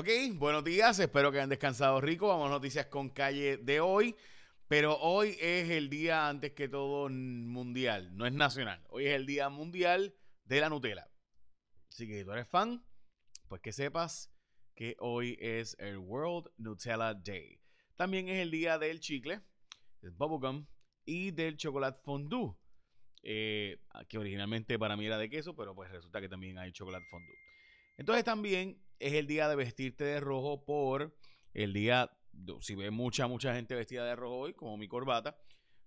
Ok, buenos días, espero que hayan descansado rico. Vamos a noticias con calle de hoy. Pero hoy es el día antes que todo mundial, no es nacional. Hoy es el día mundial de la Nutella. Así que si tú eres fan, pues que sepas que hoy es el World Nutella Day. También es el día del chicle, del bubblegum y del chocolate fondue. Eh, que originalmente para mí era de queso, pero pues resulta que también hay chocolate fondue. Entonces también es el día de vestirte de rojo por el día, si ve mucha, mucha gente vestida de rojo hoy, como mi corbata,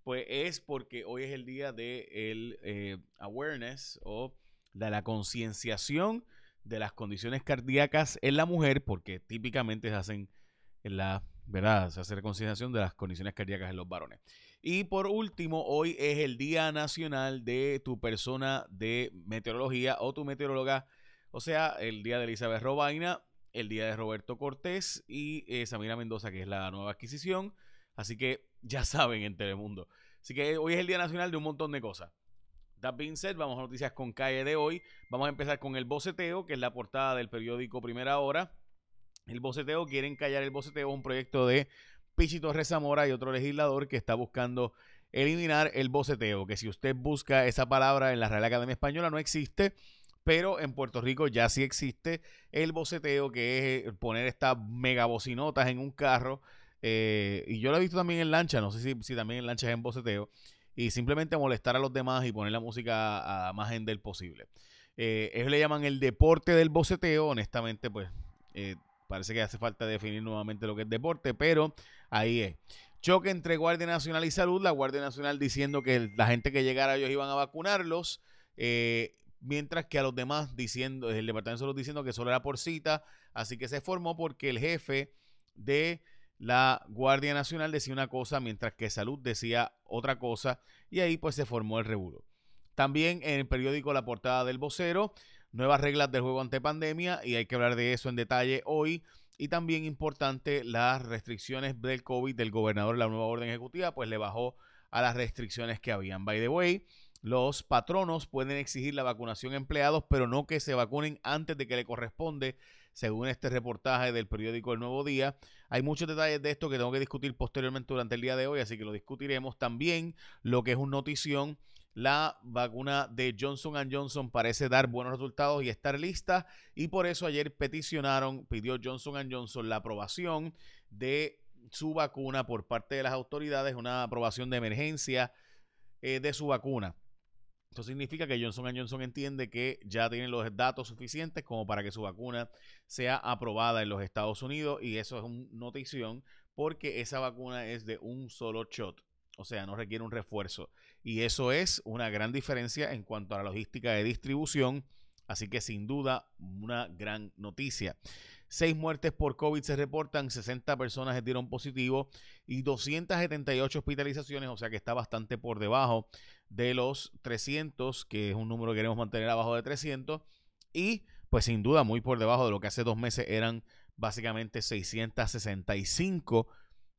pues es porque hoy es el día de el eh, awareness o de la concienciación de las condiciones cardíacas en la mujer, porque típicamente se hacen en la, ¿verdad? Se hace la concienciación de las condiciones cardíacas en los varones. Y por último, hoy es el Día Nacional de tu persona de meteorología o tu meteoróloga o sea, el día de Elizabeth Robaina, el día de Roberto Cortés y eh, Samira Mendoza, que es la nueva adquisición. Así que ya saben en Telemundo. Así que hoy es el Día Nacional de un montón de cosas. That being said, vamos a noticias con calle de hoy. Vamos a empezar con el boceteo, que es la portada del periódico Primera Hora. El boceteo, quieren callar el boceteo, un proyecto de Pichito Rezamora y otro legislador que está buscando eliminar el boceteo, que si usted busca esa palabra en la Real Academia Española no existe pero en Puerto Rico ya sí existe el boceteo, que es eh, poner estas megabocinotas en un carro. Eh, y yo lo he visto también en lancha, no sé si, también en lancha es en boceteo. Y simplemente molestar a los demás y poner la música a más del posible. Eh, ellos le llaman el deporte del boceteo. Honestamente, pues parece que hace falta definir nuevamente lo que es deporte, pero ahí es. Choque entre Guardia Nacional y Salud. La Guardia Nacional diciendo que la gente que llegara ellos iban a vacunarlos. Eh, mientras que a los demás diciendo, el Departamento de Salud diciendo que solo era por cita, así que se formó porque el jefe de la Guardia Nacional decía una cosa, mientras que Salud decía otra cosa, y ahí pues se formó el rebulo. También en el periódico La Portada del Vocero, nuevas reglas del juego ante pandemia, y hay que hablar de eso en detalle hoy. Y también importante, las restricciones del COVID del gobernador, la nueva orden ejecutiva, pues le bajó a las restricciones que habían. By the way, los patronos pueden exigir la vacunación a empleados, pero no que se vacunen antes de que le corresponde, según este reportaje del periódico El Nuevo Día. Hay muchos detalles de esto que tengo que discutir posteriormente durante el día de hoy, así que lo discutiremos. También lo que es una notición, la vacuna de Johnson Johnson parece dar buenos resultados y estar lista, y por eso ayer peticionaron, pidió Johnson Johnson la aprobación de su vacuna por parte de las autoridades, una aprobación de emergencia eh, de su vacuna. Esto significa que Johnson Johnson entiende que ya tienen los datos suficientes como para que su vacuna sea aprobada en los Estados Unidos y eso es una notición porque esa vacuna es de un solo shot, o sea, no requiere un refuerzo. Y eso es una gran diferencia en cuanto a la logística de distribución, así que sin duda una gran noticia. Seis muertes por COVID se reportan, 60 personas dieron positivo y 278 hospitalizaciones, o sea que está bastante por debajo de los 300, que es un número que queremos mantener abajo de 300. Y pues sin duda muy por debajo de lo que hace dos meses eran básicamente 665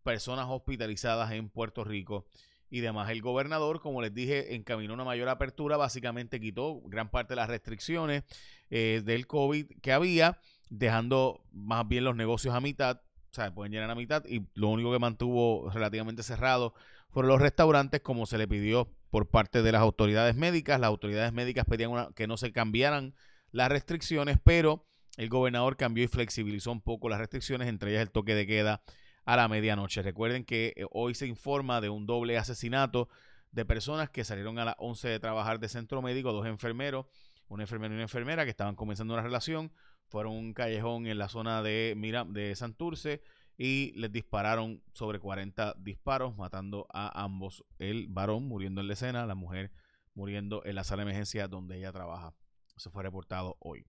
personas hospitalizadas en Puerto Rico y demás. El gobernador, como les dije, encaminó una mayor apertura, básicamente quitó gran parte de las restricciones eh, del COVID que había dejando más bien los negocios a mitad, o sea, pueden llenar a mitad y lo único que mantuvo relativamente cerrado fueron los restaurantes como se le pidió por parte de las autoridades médicas. Las autoridades médicas pedían que no se cambiaran las restricciones, pero el gobernador cambió y flexibilizó un poco las restricciones, entre ellas el toque de queda a la medianoche. Recuerden que eh, hoy se informa de un doble asesinato de personas que salieron a las 11 de trabajar de centro médico, dos enfermeros, un enfermero y una enfermera que estaban comenzando una relación fueron a un callejón en la zona de, de Santurce y les dispararon sobre 40 disparos, matando a ambos. El varón muriendo en la escena, la mujer muriendo en la sala de emergencia donde ella trabaja. Eso fue reportado hoy,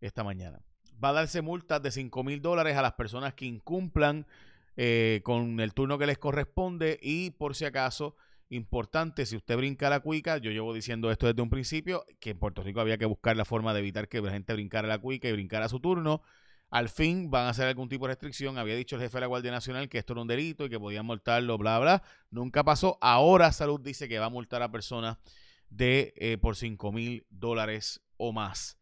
esta mañana. Va a darse multas de 5 mil dólares a las personas que incumplan eh, con el turno que les corresponde y por si acaso Importante, si usted brinca la cuica, yo llevo diciendo esto desde un principio, que en Puerto Rico había que buscar la forma de evitar que la gente brincara la cuica y brincara su turno. Al fin van a hacer algún tipo de restricción. Había dicho el jefe de la Guardia Nacional que esto era un delito y que podían multarlo, bla, bla. Nunca pasó. Ahora Salud dice que va a multar a personas de eh, por 5 mil dólares o más.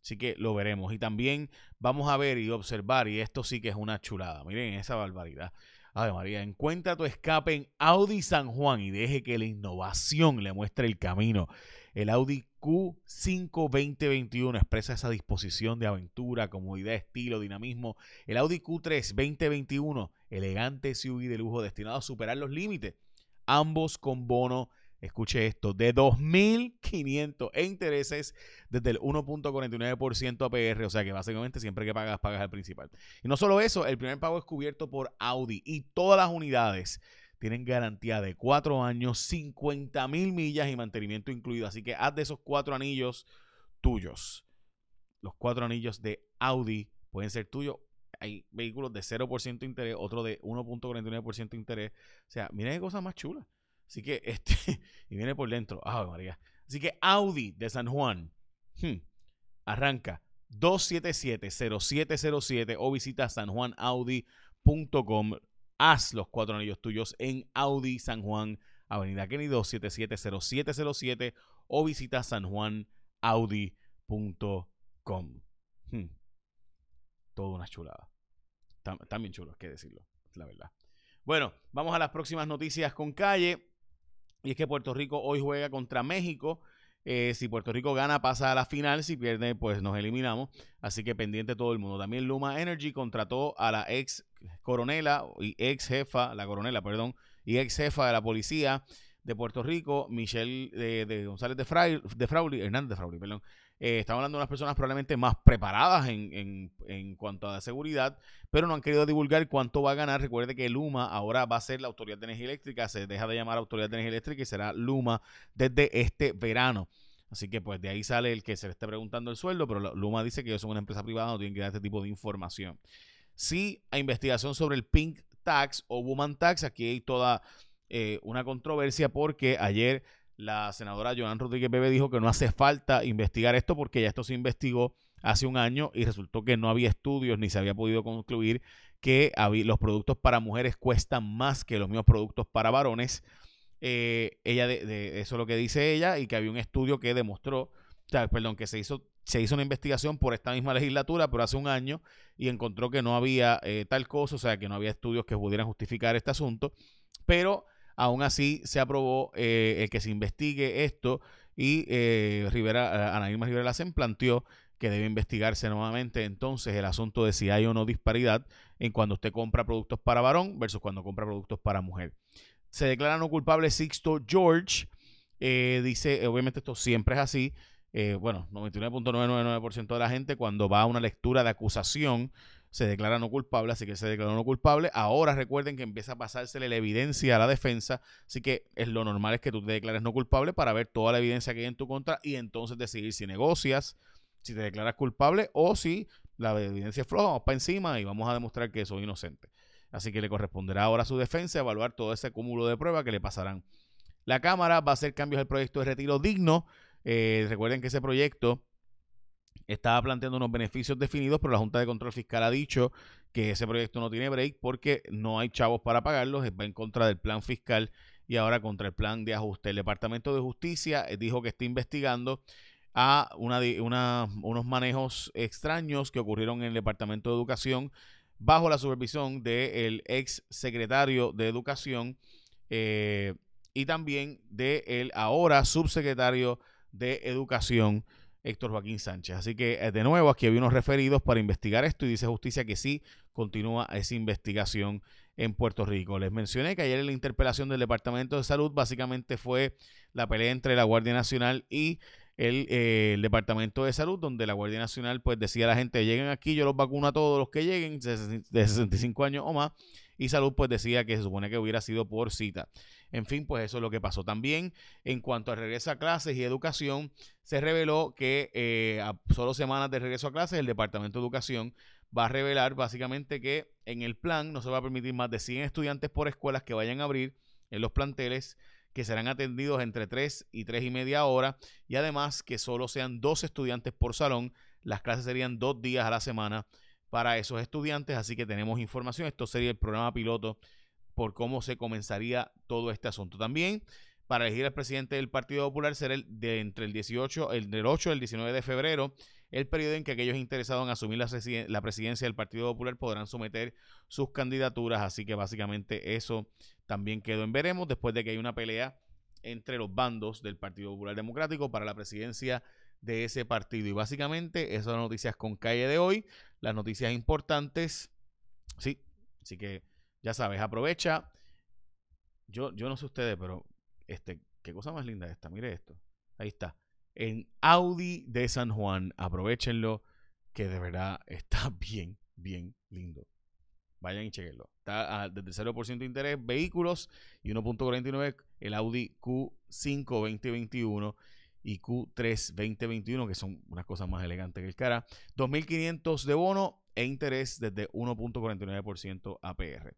Así que lo veremos. Y también vamos a ver y observar, y esto sí que es una chulada. Miren esa barbaridad. Ay, María, encuentra tu escape en Audi San Juan y deje que la innovación le muestre el camino. El Audi Q5 2021 expresa esa disposición de aventura, comodidad, estilo, dinamismo. El Audi Q3 2021, elegante SUV de lujo destinado a superar los límites. Ambos con bono escuche esto, de 2.500 e intereses desde el 1.49% APR, o sea que básicamente siempre que pagas, pagas el principal. Y no solo eso, el primer pago es cubierto por Audi y todas las unidades tienen garantía de 4 años, 50 mil millas y mantenimiento incluido. Así que haz de esos cuatro anillos tuyos. Los cuatro anillos de Audi pueden ser tuyos. Hay vehículos de 0% interés, otro de 1.49% interés. O sea, miren qué cosa más chula. Así que este, y viene por dentro. Ah, María. Así que Audi de San Juan. Hmm, arranca 277-0707 o visita sanjuanaudi.com. Haz los cuatro anillos tuyos en Audi San Juan, Avenida Kennedy 277-0707 o visita sanjuanaudi.com. Hmm. Todo una chulada. Están, bien chulos, que decirlo, la verdad. Bueno, vamos a las próximas noticias con calle. Y es que Puerto Rico hoy juega contra México. Eh, si Puerto Rico gana, pasa a la final. Si pierde, pues nos eliminamos. Así que pendiente todo el mundo. También Luma Energy contrató a la ex coronela y ex jefa, la coronela, perdón, y ex jefa de la policía de Puerto Rico, Michelle de, González de, Fray, de Frauli, Hernández de Frauli, perdón, eh, estamos hablando de unas personas probablemente más preparadas en, en, cuanto a seguridad, pero no han querido divulgar cuánto va a ganar. Recuerde que Luma ahora va a ser la Autoridad de Energía Eléctrica, se deja de llamar Autoridad de Energía Eléctrica y será Luma desde este verano. Así que pues de ahí sale el que se le esté preguntando el sueldo, pero Luma dice que ellos son una empresa privada, no tienen que dar este tipo de información. Sí, a investigación sobre el Pink Tax o Woman Tax, aquí hay toda eh, una controversia porque ayer la senadora Joan Rodríguez Bebe dijo que no hace falta investigar esto porque ya esto se investigó hace un año y resultó que no había estudios ni se había podido concluir que los productos para mujeres cuestan más que los mismos productos para varones. Eh, ella de, eso es lo que dice ella y que había un estudio que demostró, perdón, que se hizo se hizo una investigación por esta misma legislatura, pero hace un año, y encontró que no había eh, tal cosa, o sea, que no había estudios que pudieran justificar este asunto, pero Aún así, se aprobó eh, el que se investigue esto y eh, Rivera, Ana Irma Rivera Lacen planteó que debe investigarse nuevamente entonces el asunto de si hay o no disparidad en cuando usted compra productos para varón versus cuando compra productos para mujer. Se declara no culpable Sixto George. Eh, dice, obviamente esto siempre es así. bueno, 99.999% de la gente cuando va a una lectura de acusación se declara no culpable, así que se declaró no culpable. Ahora recuerden que empieza a pasársele la evidencia a la defensa, así que es lo normal es que tú te declares no culpable para ver toda la evidencia que hay en tu contra y entonces decidir si negocias, si te declaras culpable o si la evidencia es floja, vamos para encima y vamos a demostrar que soy inocente. Así que le corresponderá ahora a su defensa evaluar todo ese cúmulo de pruebas que le pasarán. La Cámara va a hacer cambios al proyecto de retiro digno. Eh, recuerden que ese proyecto estaba planteando unos beneficios definidos, pero la Junta de Control Fiscal ha dicho que ese proyecto no tiene break porque no hay chavos para pagarlos, va en contra del plan fiscal y ahora contra el plan de ajuste. El Departamento de Justicia eh, dijo que está investigando a una, unos manejos extraños que ocurrieron en el Departamento de Educación bajo la supervisión del ex secretario de Educación eh, y también del ahora subsecretario de Educación Héctor Joaquín Sánchez. Así que eh, de nuevo aquí había unos referidos para investigar esto y dice justicia que sí continúa esa investigación en Puerto Rico. Les mencioné que ayer en la interpelación del Departamento de Salud básicamente fue la pelea entre la Guardia Nacional y el, eh, Departamento de Salud, donde la Guardia Nacional pues decía a la gente, lleguen aquí, yo los vacuno a todos los que lleguen de 65 años o más, y Salud pues decía que se supone que hubiera sido por cita. En fin, pues eso es lo que pasó. También en cuanto a regreso a clases y educación, se reveló que eh, a solo semanas de regreso a clases, el Departamento de Educación va a revelar básicamente que en el plan no se va a permitir más de 100 estudiantes por escuelas que vayan a abrir en los planteles que serán atendidos entre 3 y 3 y media hora y además que solo sean dos estudiantes por salón. Las clases serían dos días a la semana para esos estudiantes, así que tenemos información. Esto sería el programa piloto por cómo se comenzaría todo este asunto. También para elegir al presidente del Partido Popular será el de entre el 18, el del 8 al 19 de febrero, el periodo en que aquellos interesados en asumir la, presidencia del Partido Popular podrán someter sus candidaturas. Así que básicamente eso también quedó en veremos después de que hay una pelea entre los bandos del Partido Popular Democrático para la presidencia de ese partido. Y básicamente esas son las noticias con calle de hoy, las noticias importantes. Sí, así que ya sabes, aprovecha. Yo, yo no sé ustedes, pero este, qué cosa más linda esta. Mire esto. Ahí está. En Audi de San Juan. Aprovechenlo. Que de verdad está bien, bien lindo. Vayan y chequenlo. Está desde 0% de interés, vehículos y 1.49 el Audi Q5 2021 y Q3 2021, que son unas cosas más elegantes que el cara. 2.500 de bono e interés desde 1.49% APR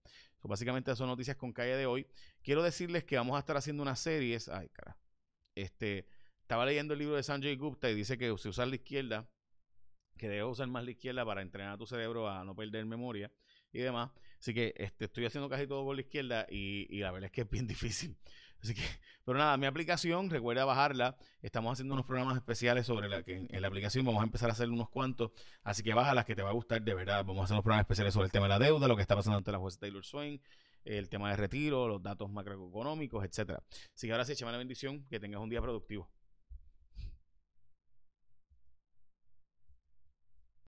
básicamente son noticias con calle de hoy. Quiero decirles que vamos a estar haciendo unas series. Ay, cara. Este, estaba leyendo el libro de Sanjay Gupta y dice que si usar la izquierda, que debes usar más la izquierda para entrenar a tu cerebro a no perder memoria y demás. Así que este, estoy haciendo casi todo con la izquierda y la verdad es que es bien difícil. Así que, pero nada, mi aplicación, recuerda bajarla. Estamos haciendo unos programas especiales sobre la que en, la aplicación vamos a empezar a hacer unos cuantos. Así que bájalas que te va a gustar de verdad. Vamos a hacer unos programas especiales sobre el tema de la deuda, lo que está pasando ante la jueza Taylor Swain, el tema de retiro, los datos macroeconómicos, etcétera. Así que ahora sí, échame la bendición, que tengas un día productivo.